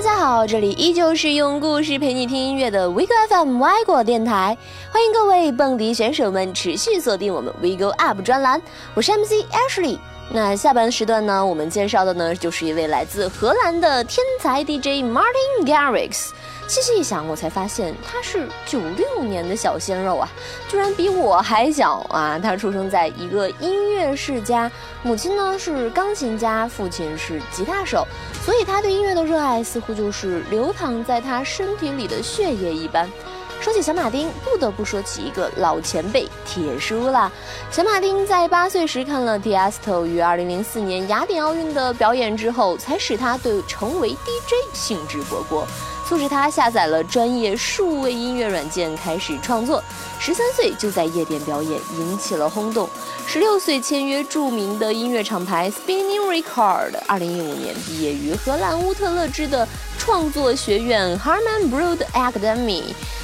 大家好，这里依旧是用故事陪你听音乐的 WeGo FM 外国电台，欢迎各位蹦迪选手们持续锁定我们 WeGo Up 专栏，我是 MC Ashley。那下半时段呢，我们介绍的呢就是一位来自荷兰的天才 DJ Martin Garrix。细细一想，我才发现他是九六年的小鲜肉啊，居然比我还小啊！他出生在一个音乐世家，母亲呢是钢琴家，父亲是吉他手，所以他对音乐的热爱似乎就是流淌在他身体里的血液一般。说起小马丁，不得不说起一个老前辈铁叔啦。小马丁在八岁时看了 Tiesto 于二零零四年雅典奥运的表演之后，才使他对成为 DJ 兴致勃勃，促使他下载了专业数位音乐软件开始创作。十三岁就在夜店表演，引起了轰动。十六岁签约著名的音乐厂牌 Spinning Record。二零一五年毕业于荷兰乌特勒支的创作学院 Harman Brood Academy。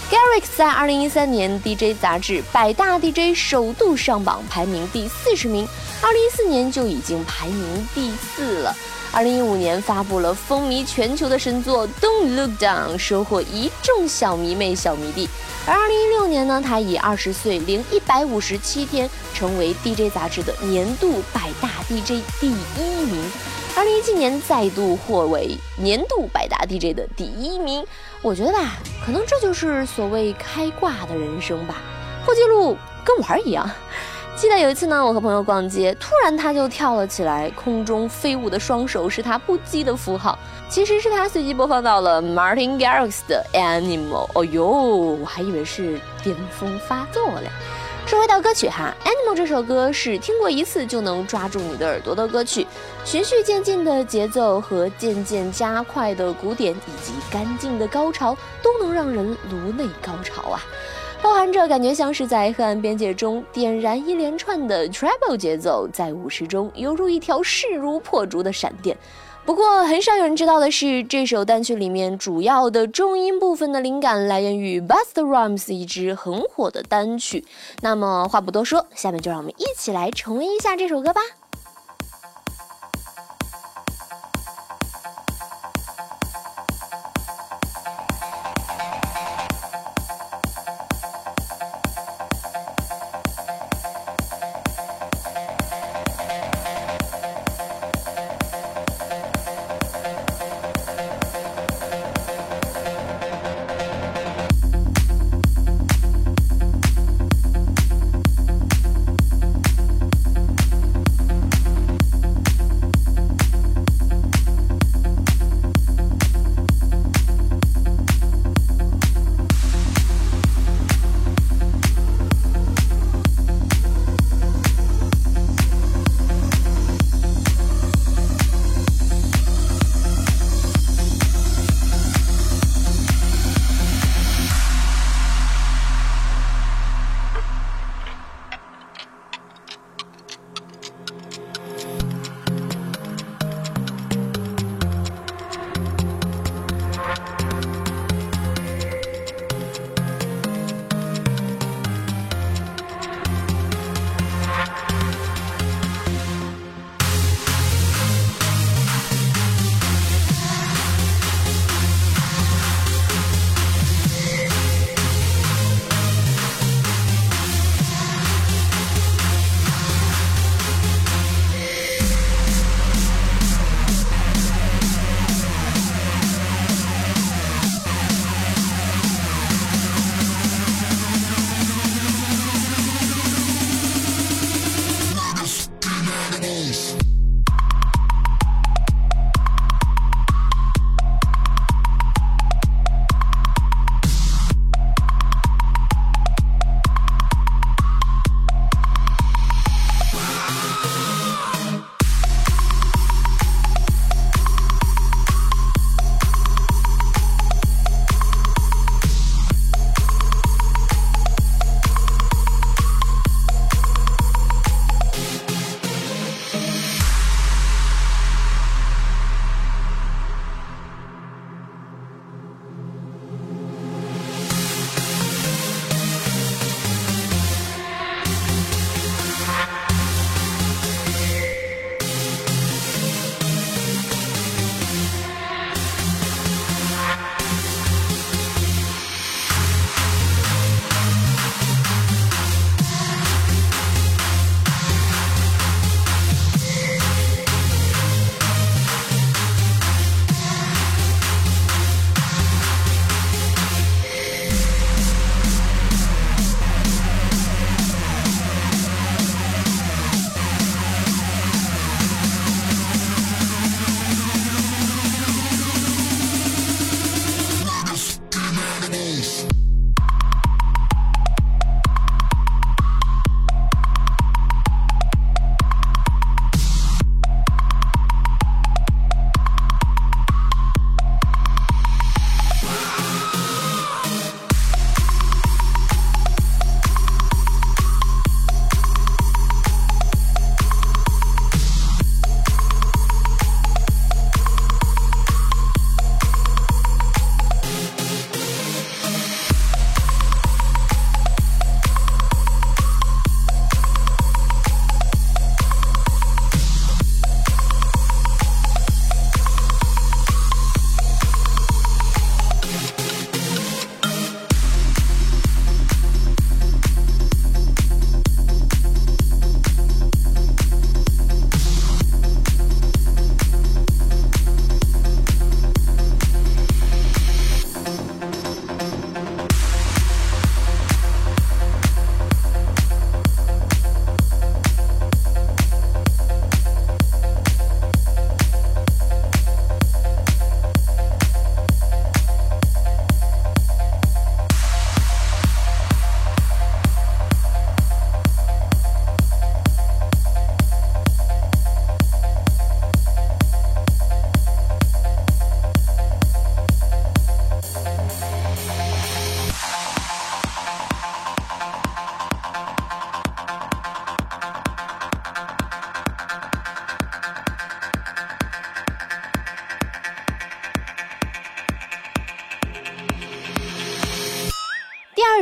Garrix 在二零一三年 DJ 杂志百大 DJ 首度上榜，排名第四十名。二零一四年就已经排名第四了。二零一五年发布了风靡全球的神作《Don't Look Down》，收获一众小迷妹、小迷弟。而二零一六年呢，他以二十岁零一百五十七天，成为 DJ 杂志的年度百大 DJ 第一名。二零一七年再度获为年度百大 DJ 的第一名，我觉得吧，可能这就是所谓开挂的人生吧，破纪录跟玩儿一样。记得有一次呢，我和朋友逛街，突然他就跳了起来，空中飞舞的双手是他不羁的符号，其实是他随机播放到了 Martin Garrix 的 Animal。哦呦，我还以为是巅峰发作嘞。说回到歌曲哈，《Animal》这首歌是听过一次就能抓住你的耳朵的歌曲，循序渐进的节奏和渐渐加快的鼓点，以及干净的高潮，都能让人颅内高潮啊！包含着感觉像是在黑暗边界中点燃一连串的 treble 节奏，在舞池中犹如一条势如破竹的闪电。不过，很少有人知道的是，这首单曲里面主要的重音部分的灵感来源于 Busta Rhymes 一支很火的单曲。那么话不多说，下面就让我们一起来重温一下这首歌吧。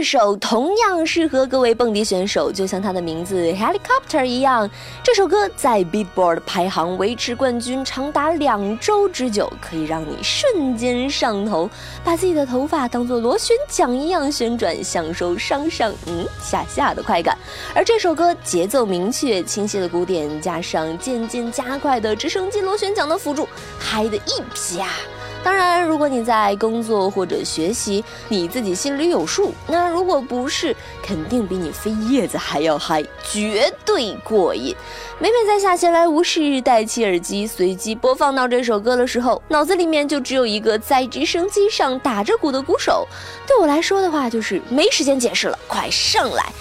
首同样适合各位蹦迪选手，就像它的名字 Helicopter 一样。这首歌在 Beatboard 排行维持冠军长达两周之久，可以让你瞬间上头，把自己的头发当做螺旋桨一样旋转，享受上上嗯下下的快感。而这首歌节奏明确、清晰的鼓点，加上渐渐加快的直升机螺旋桨的辅助，嗨的一啪！当然，如果你在工作或者学习，你自己心里有数。那如果不是，肯定比你飞叶子还要嗨，绝对过瘾。每每在下闲来无事，戴起耳机，随机播放到这首歌的时候，脑子里面就只有一个在直升机上打着鼓的鼓手。对我来说的话，就是没时间解释了，快上来！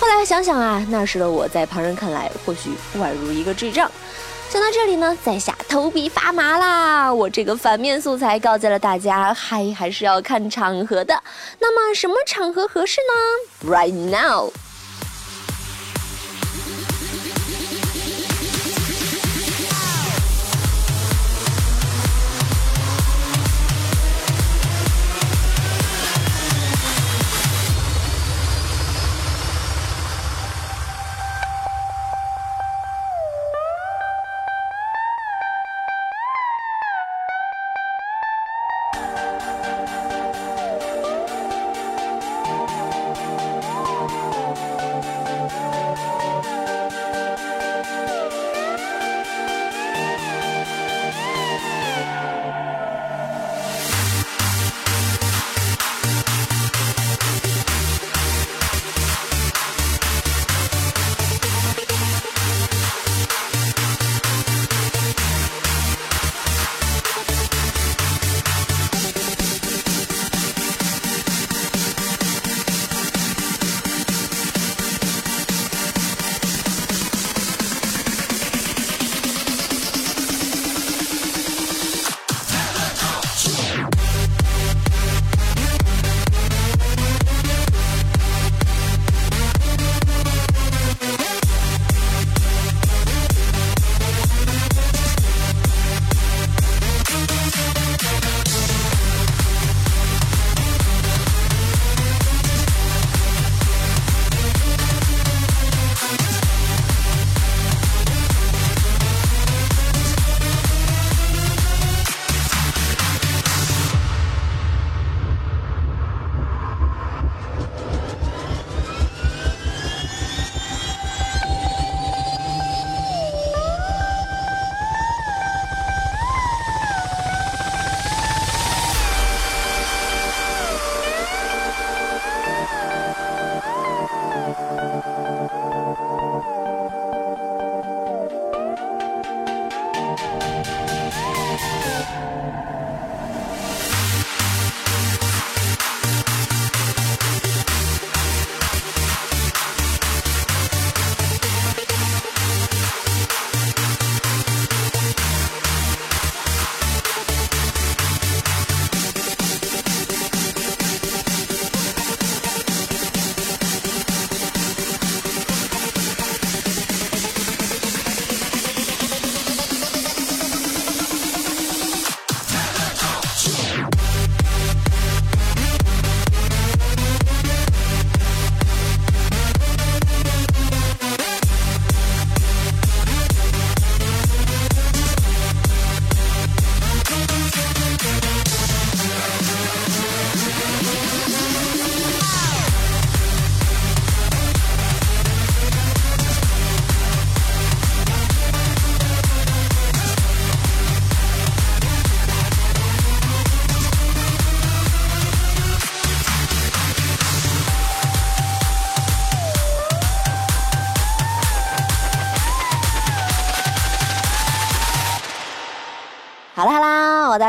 后来想想啊，那时的我在旁人看来，或许宛如一个智障。讲到这里呢，在下头皮发麻啦！我这个反面素材告诫了大家，嗨还是要看场合的。那么什么场合合适呢？Right now。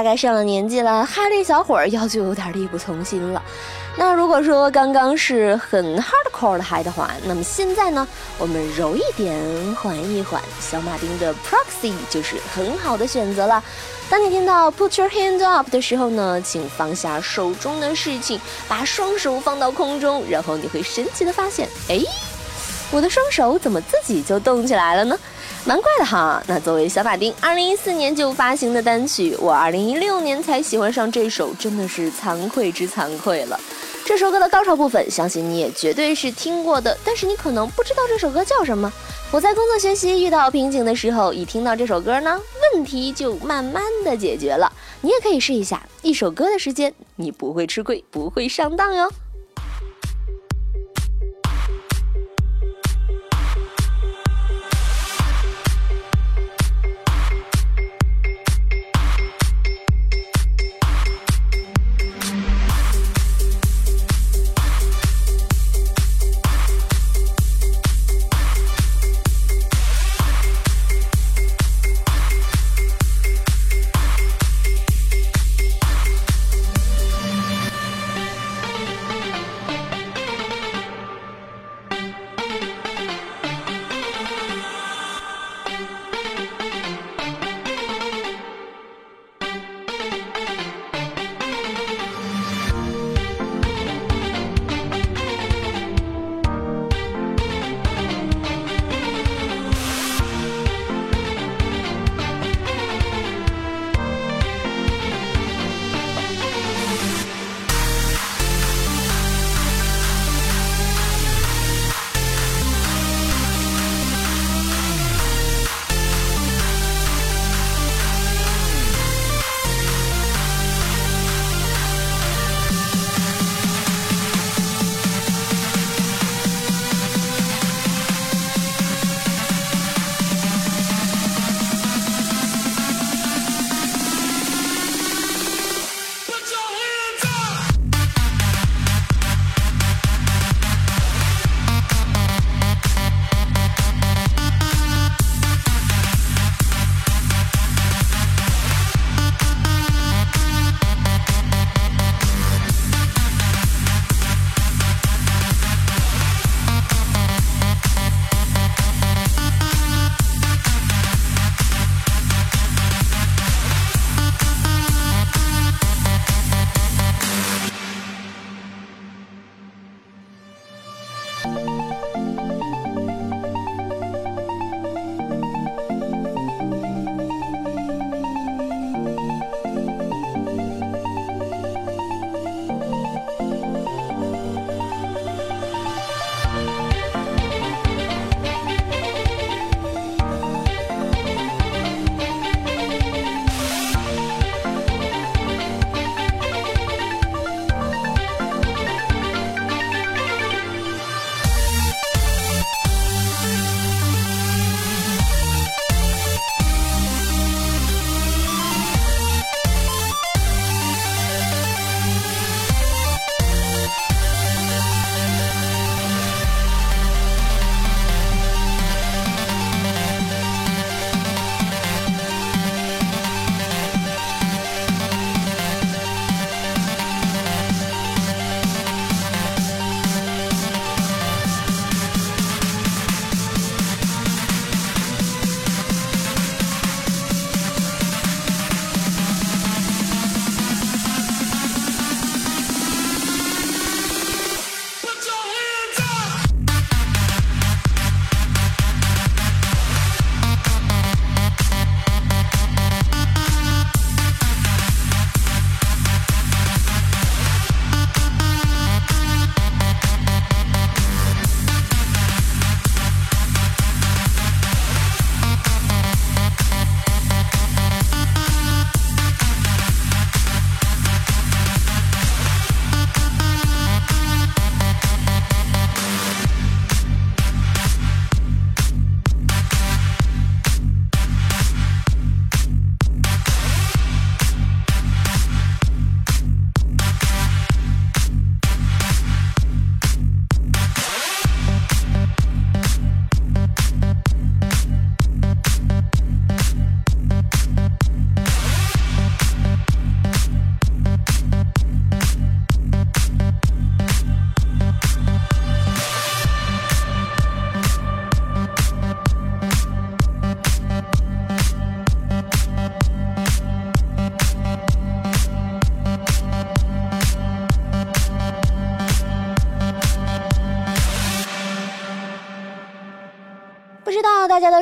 大概上了年纪了，哈利小伙儿腰就有点力不从心了。那如果说刚刚是很 hardcore 的嗨的话，那么现在呢，我们柔一点，缓一缓，小马丁的 Proxy 就是很好的选择了。当你听到 Put your hand up 的时候呢，请放下手中的事情，把双手放到空中，然后你会神奇的发现，哎，我的双手怎么自己就动起来了呢？蛮怪的哈。那作为小马丁二零一四年就发行的单曲，我二零一六年才喜欢上这首，真的是惭愧之惭愧了。这首歌的高潮部分，相信你也绝对是听过的，但是你可能不知道这首歌叫什么。我在工作学习遇到瓶颈的时候，一听到这首歌呢，问题就慢慢的解决了。你也可以试一下，一首歌的时间，你不会吃亏，不会上当哟。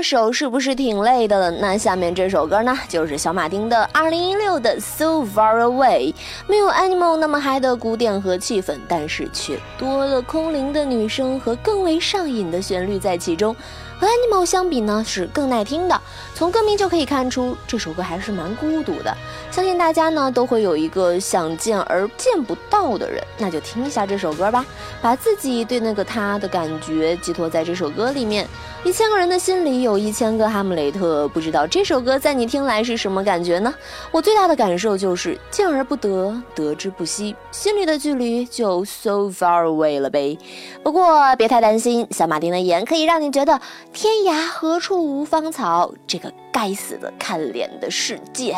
手是不是挺累的？那下面这首歌呢，就是小马丁的二零一六的《So Far Away》，没有 Animal 那么嗨的古典和气氛，但是却多了空灵的女声和更为上瘾的旋律在其中。和 Animal 相比呢，是更耐听的。从歌名就可以看出，这首歌还是蛮孤独的。相信大家呢都会有一个想见而见不到的人，那就听一下这首歌吧，把自己对那个他的感觉寄托在这首歌里面。一千个人的心里有一千个哈姆雷特，不知道这首歌在你听来是什么感觉呢？我最大的感受就是见而不得，得之不惜，心里的距离就 so far away 了呗。不过别太担心，小马丁的眼可以让你觉得。天涯何处无芳草？这个该死的看脸的世界。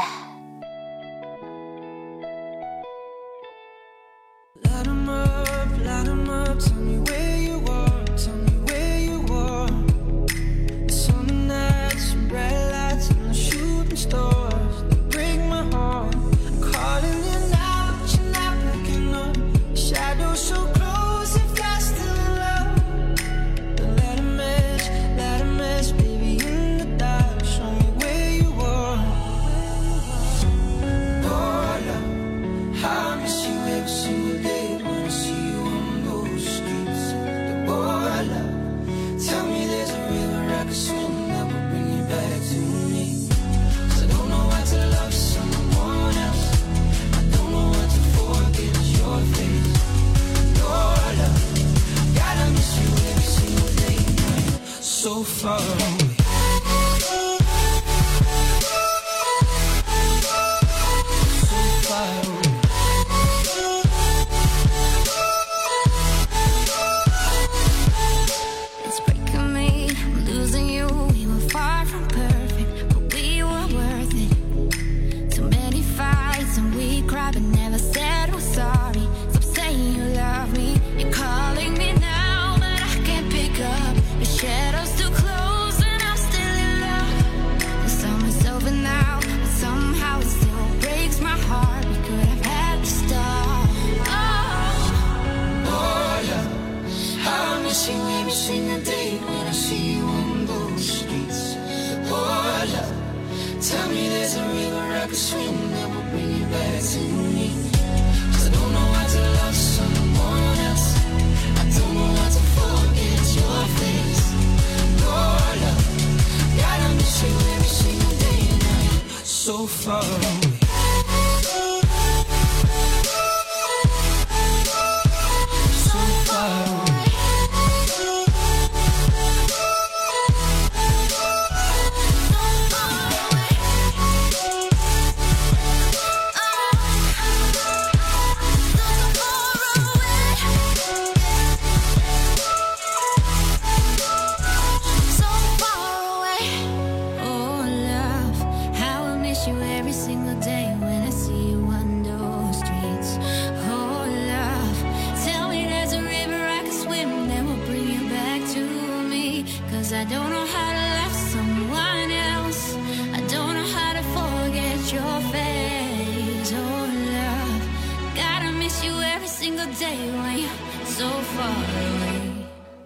so far away. suffer.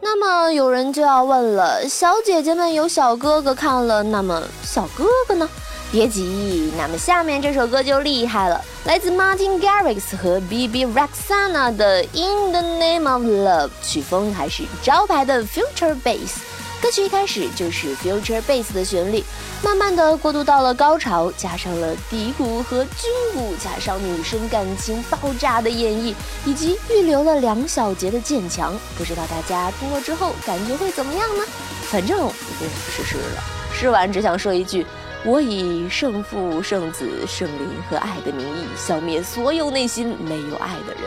那么有人就要问了，小姐姐们有小哥哥看了，那么小哥哥呢？别急，那么下面这首歌就厉害了，来自 Martin Garrix 和 BB Rexana 的《In the Name of Love》，曲风还是招牌的 Future Bass。歌曲一开始就是 future bass 的旋律，慢慢的过渡到了高潮，加上了低鼓和军鼓，加上女生感情爆炸的演绎，以及预留了两小节的渐强，不知道大家听过之后感觉会怎么样呢？反正我试试了，试完只想说一句：我以圣父、圣子、圣灵和爱的名义，消灭所有内心没有爱的人。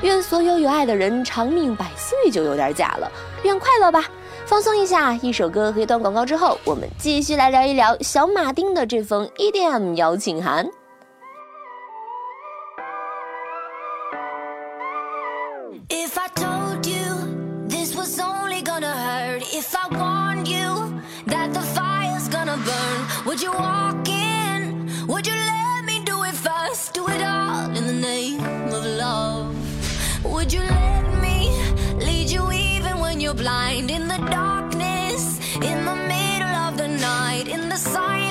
愿所有有爱的人长命百岁，就有点假了。愿快乐吧。放松一下，一首歌和一段广告之后，我们继续来聊一聊小马丁的这封 EDM 邀请函。you're blind in the darkness, in the middle of the night, in the silence.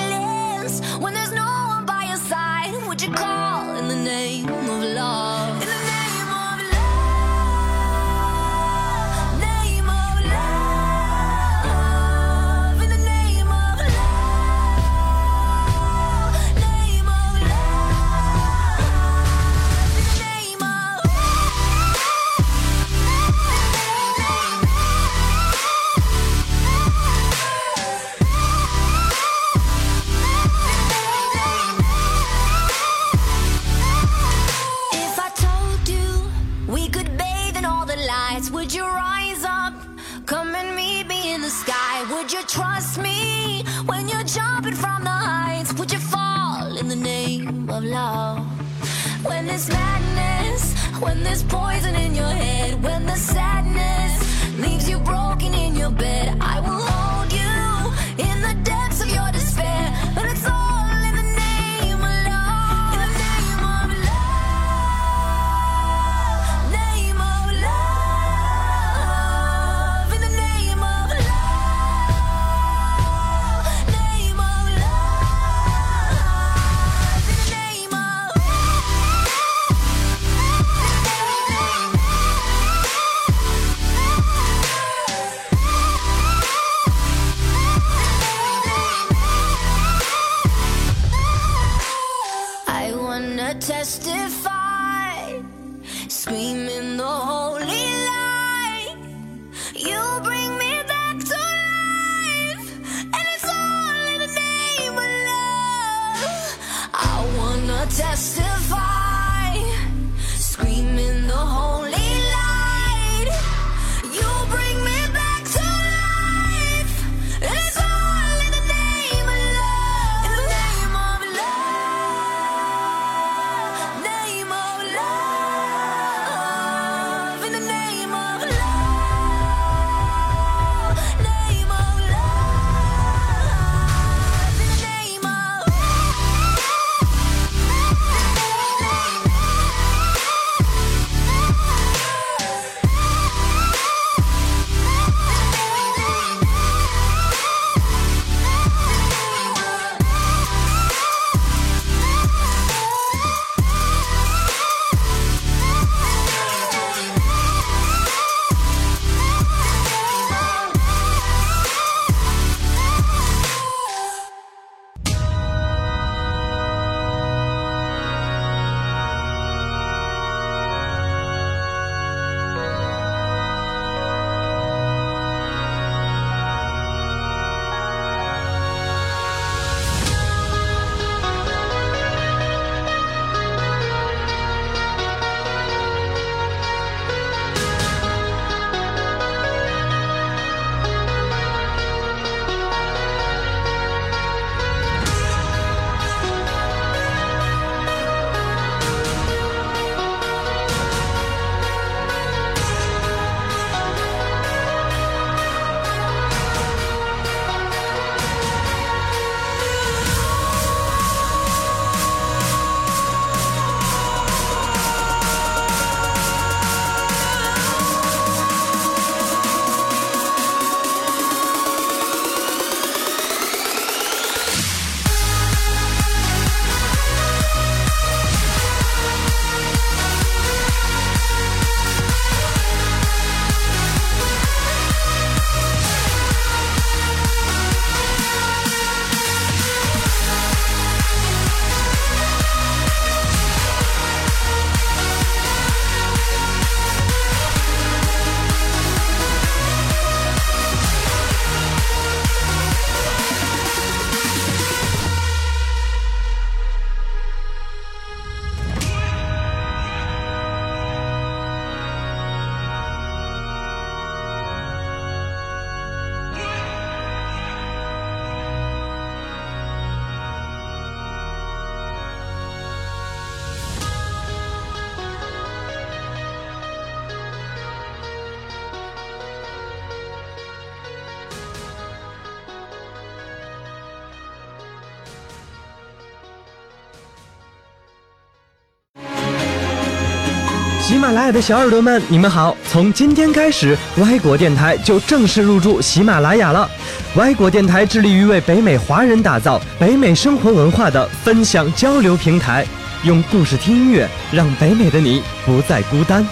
爱的小耳朵们，你们好！从今天开始，歪果电台就正式入驻喜马拉雅了。歪果电台致力于为北美华人打造北美生活文化的分享交流平台。用故事听音乐，让北美的你不再孤单。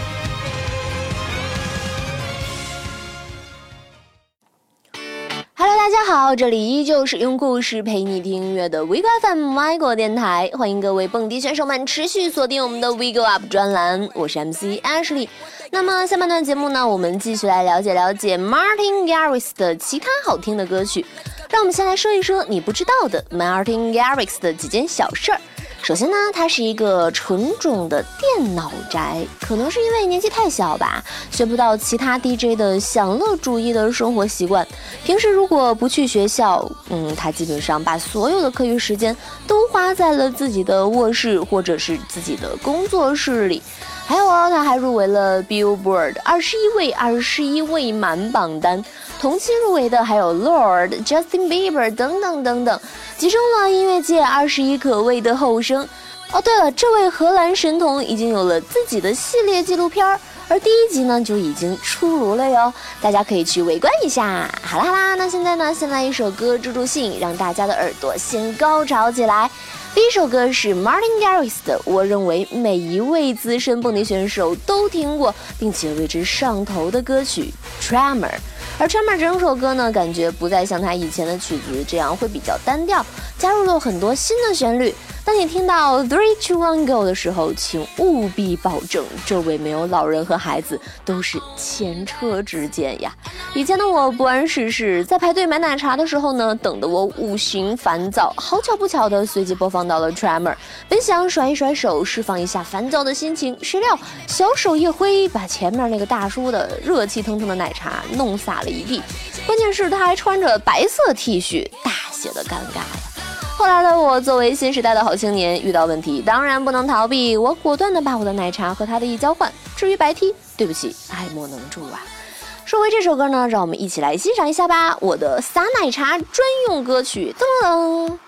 这里依旧是用故事陪你听音乐的 w e g o FM 外国电台，欢迎各位蹦迪选手们持续锁定我们的 w e g o Up 专栏，我是 MC Ashley。那么下半段节目呢，我们继续来了解了解 Martin Garrix 的其他好听的歌曲。让我们先来说一说你不知道的 Martin Garrix 的几件小事儿。首先呢，他是一个纯种的电脑宅，可能是因为年纪太小吧，学不到其他 DJ 的享乐主义的生活习惯。平时如果不去学校，嗯，他基本上把所有的课余时间都花在了自己的卧室或者是自己的工作室里。还有啊，他还入围了 Billboard 二十一位二十一位满榜单。同期入围的还有 Lord、Justin Bieber 等等等等，集中了音乐界二十一可畏的后生。哦，对了，这位荷兰神童已经有了自己的系列纪录片，而第一集呢就已经出炉了哟，大家可以去围观一下。好啦好啦，那现在呢，先来一首歌助助兴，让大家的耳朵先高潮起来。第一首歌是 Martin Garrix 的，我认为每一位资深蹦迪选手都听过并且为之上头的歌曲《Tremor》。而《Trimer》整首歌呢，感觉不再像他以前的曲子这样会比较单调，加入了很多新的旋律。当你听到 Three Two One Go 的时候，请务必保证周围没有老人和孩子，都是前车之鉴呀。以前的我不谙世事，在排队买奶茶的时候呢，等得我五行烦躁。好巧不巧的，随即播放到了 Tremor，本想甩一甩手，释放一下烦躁的心情，谁料小手一挥，把前面那个大叔的热气腾腾的奶茶弄洒了一地。关键是他还穿着白色 T 恤，大写的尴尬呀。后来的我，作为新时代的好青年，遇到问题当然不能逃避，我果断的把我的奶茶和他的一交换。至于白 T，对不起，爱莫能助啊。说回这首歌呢，让我们一起来欣赏一下吧，我的撒奶茶专用歌曲，噔噔。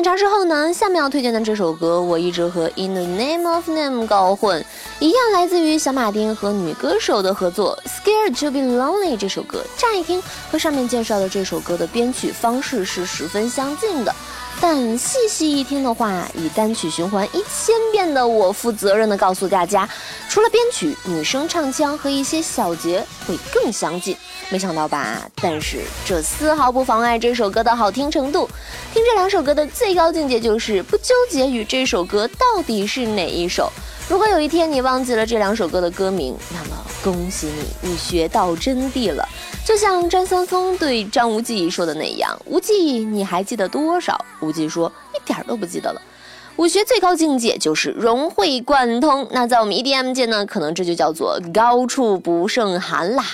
检查之后呢，下面要推荐的这首歌，我一直和《In the Name of Name》搞混，一样来自于小马丁和女歌手的合作，《Scared to Be Lonely》这首歌，乍一听和上面介绍的这首歌的编曲方式是十分相近的。但细细一听的话，以单曲循环一千遍的我，负责任的告诉大家，除了编曲，女生唱腔和一些小节会更相近。没想到吧？但是这丝毫不妨碍这首歌的好听程度。听这两首歌的最高境界就是不纠结于这首歌到底是哪一首。如果有一天你忘记了这两首歌的歌名，那么恭喜你，你学到真谛了。就像张三丰对张无忌说的那样：“无忌，你还记得多少？”无忌说：“一点都不记得了。”武学最高境界就是融会贯通。那在我们 EDM 界呢，可能这就叫做高处不胜寒啦。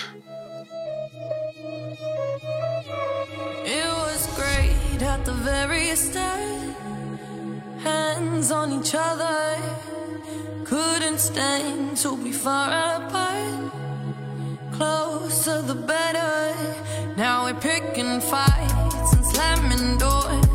Closer the better. Now we're picking fights and slamming doors,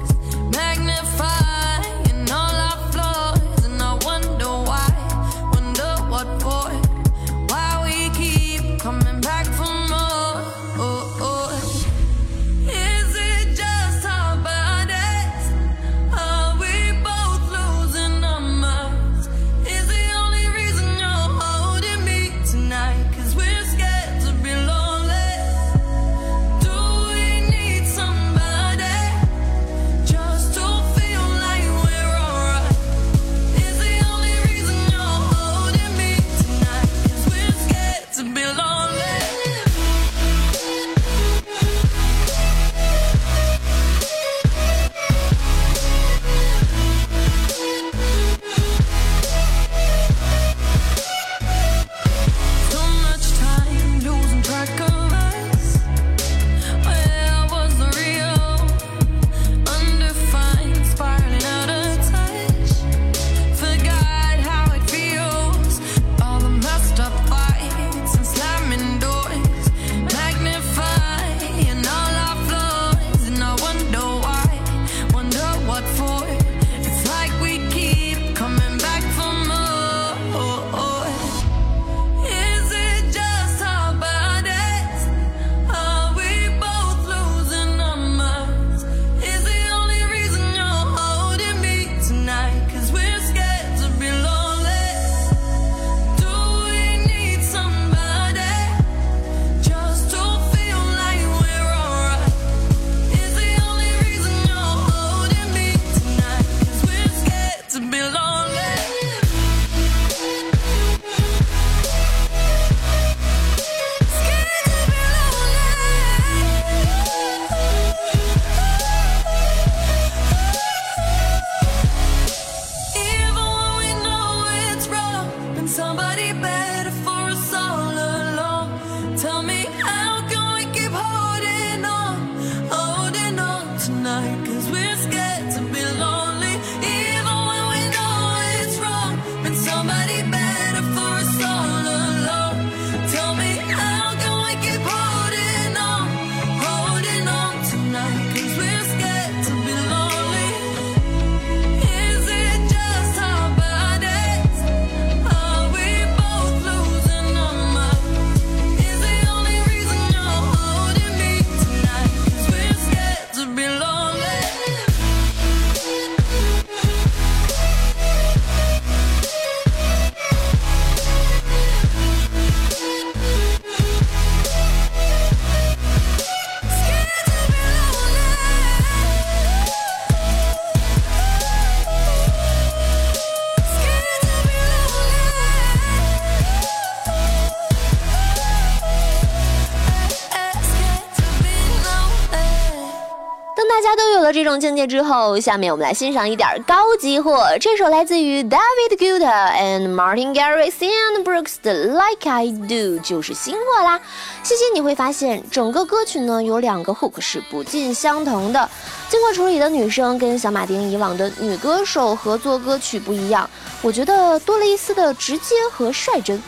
境界之后，下面我们来欣赏一点高级货。这首来自于 David Guetta and Martin Garrix and Brooks 的 Like I Do 就是新货啦。细心你会发现，整个歌曲呢有两个 hook 是不尽相同的。经过处理的女生跟小马丁以往的女歌手合作歌曲不一样，我觉得多了一丝的直接和率真。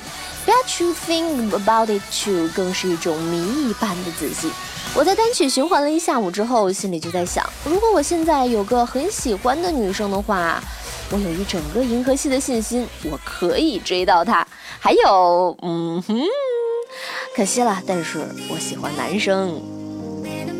Bet you think about it too，更是一种谜一般的自信。我在单曲循环了一下午之后，心里就在想，如果我现在有个很喜欢的女生的话，我有一整个银河系的信心，我可以追到她。还有，嗯哼，可惜了，但是我喜欢男生。When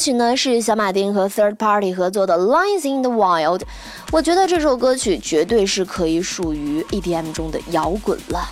曲呢，是小马丁和 Third Party 合作的《Lines in the Wild》。我觉得这首歌曲绝对是可以属于 EDM 中的摇滚了，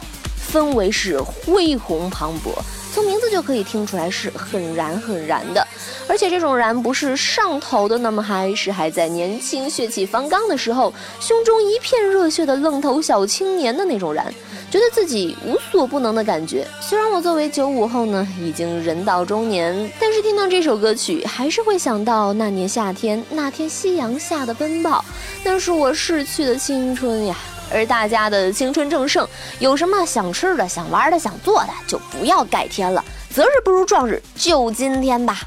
氛围是恢宏磅礴，从名字就可以听出来是很燃很燃的。而且这种燃不是上头的那么嗨，是还在年轻血气方刚的时候，胸中一片热血的愣头小青年的那种燃。觉得自己无所不能的感觉。虽然我作为九五后呢，已经人到中年，但是听到这首歌曲，还是会想到那年夏天，那天夕阳下的奔跑，那是我逝去的青春呀。而大家的青春正盛，有什么想吃的、想玩的、想做的，就不要改天了，择日不如撞日，就今天吧。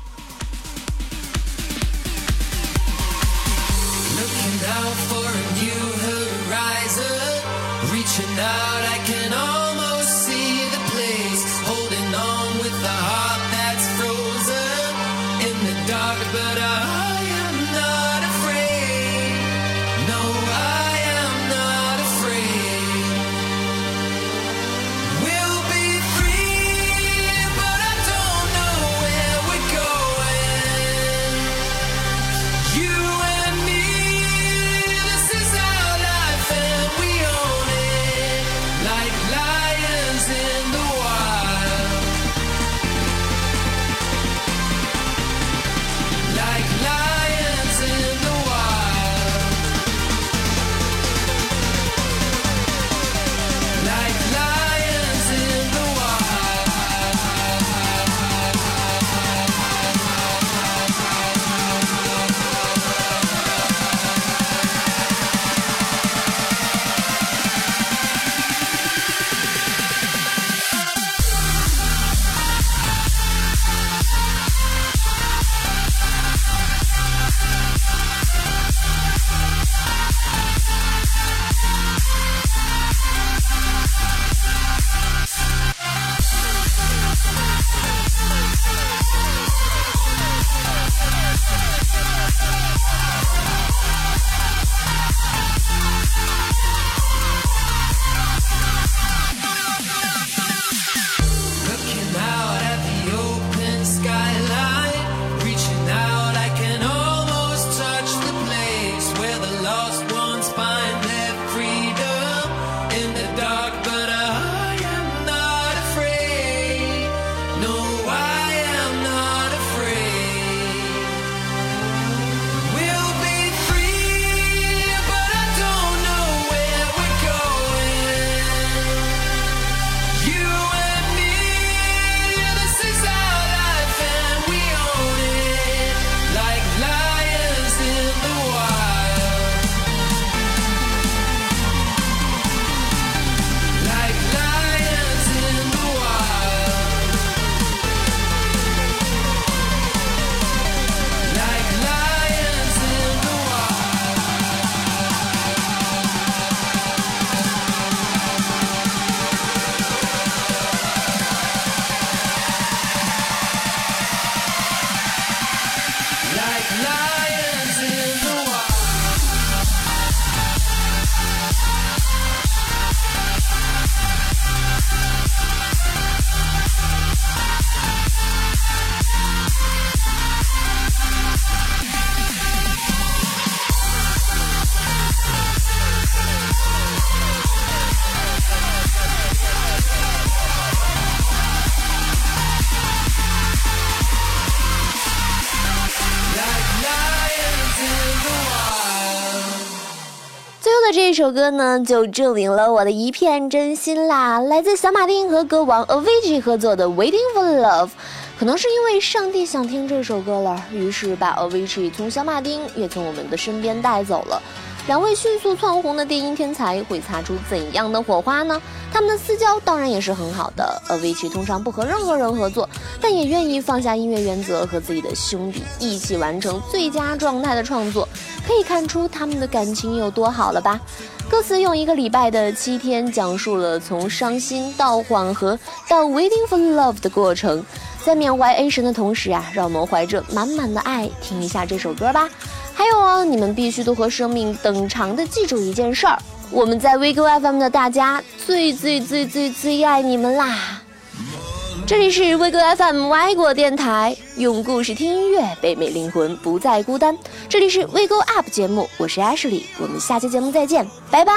首歌呢，就证明了我的一片真心啦。来自小马丁和歌王 Avicii 合作的《Waiting for Love》，可能是因为上帝想听这首歌了，于是把 Avicii 从小马丁也从我们的身边带走了。两位迅速窜红的电音天才会擦出怎样的火花呢？他们的私交当然也是很好的。Avicii 通常不和任何人合作，但也愿意放下音乐原则，和自己的兄弟一起完成最佳状态的创作。可以看出他们的感情有多好了吧？歌词用一个礼拜的七天，讲述了从伤心到缓和到 waiting for love 的过程。在缅怀 A 神的同时啊，让我们怀着满满的爱听一下这首歌吧。还有哦，你们必须都和生命等长的记住一件事儿：我们在 WeGo FM 的大家最最最最最爱你们啦！这里是 WeGo FM 外国电台，用故事听音乐，北美灵魂不再孤单。这里是 WeGo Up 节目，我是 Ashley，我们下期节目再见，拜拜。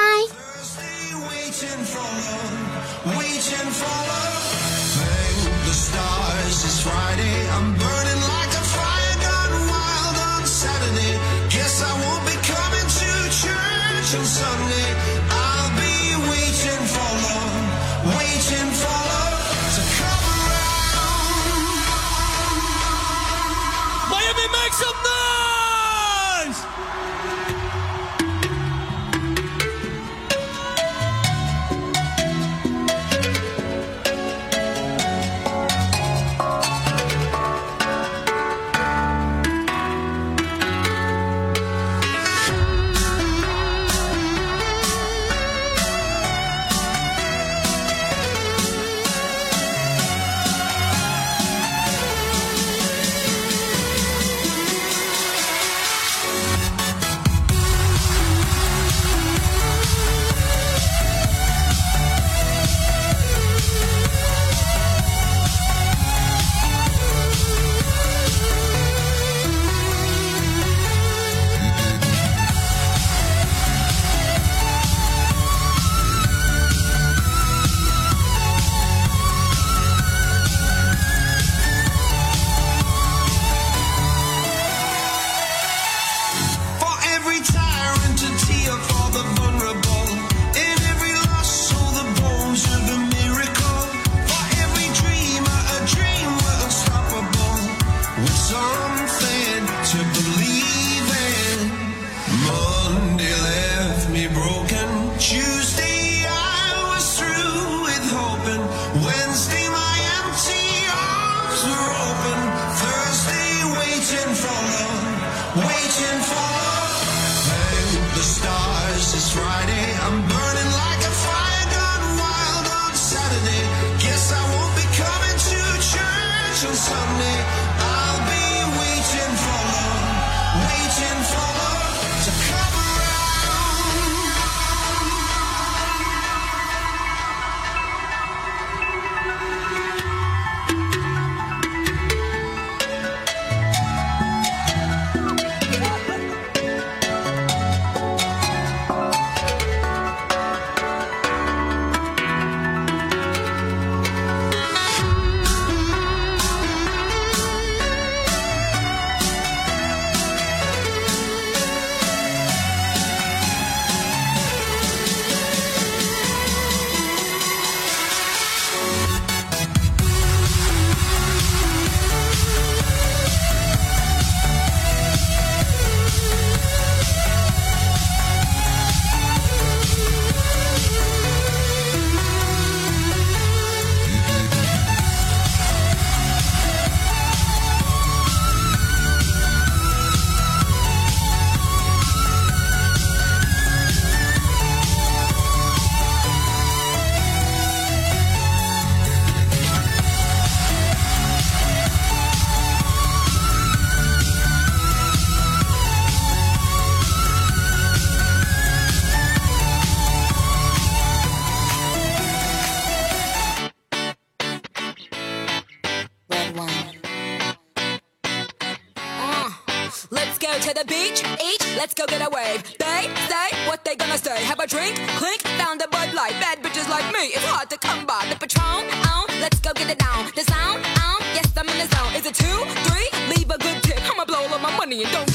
Drink, clink, found a Bud Light. Bad bitches like me, it's hard to come by. The Patron, on, let's go get it down. The sound, on, yes I'm in the zone. Is it two, three? Leave a good tip. I'ma blow all my money and don't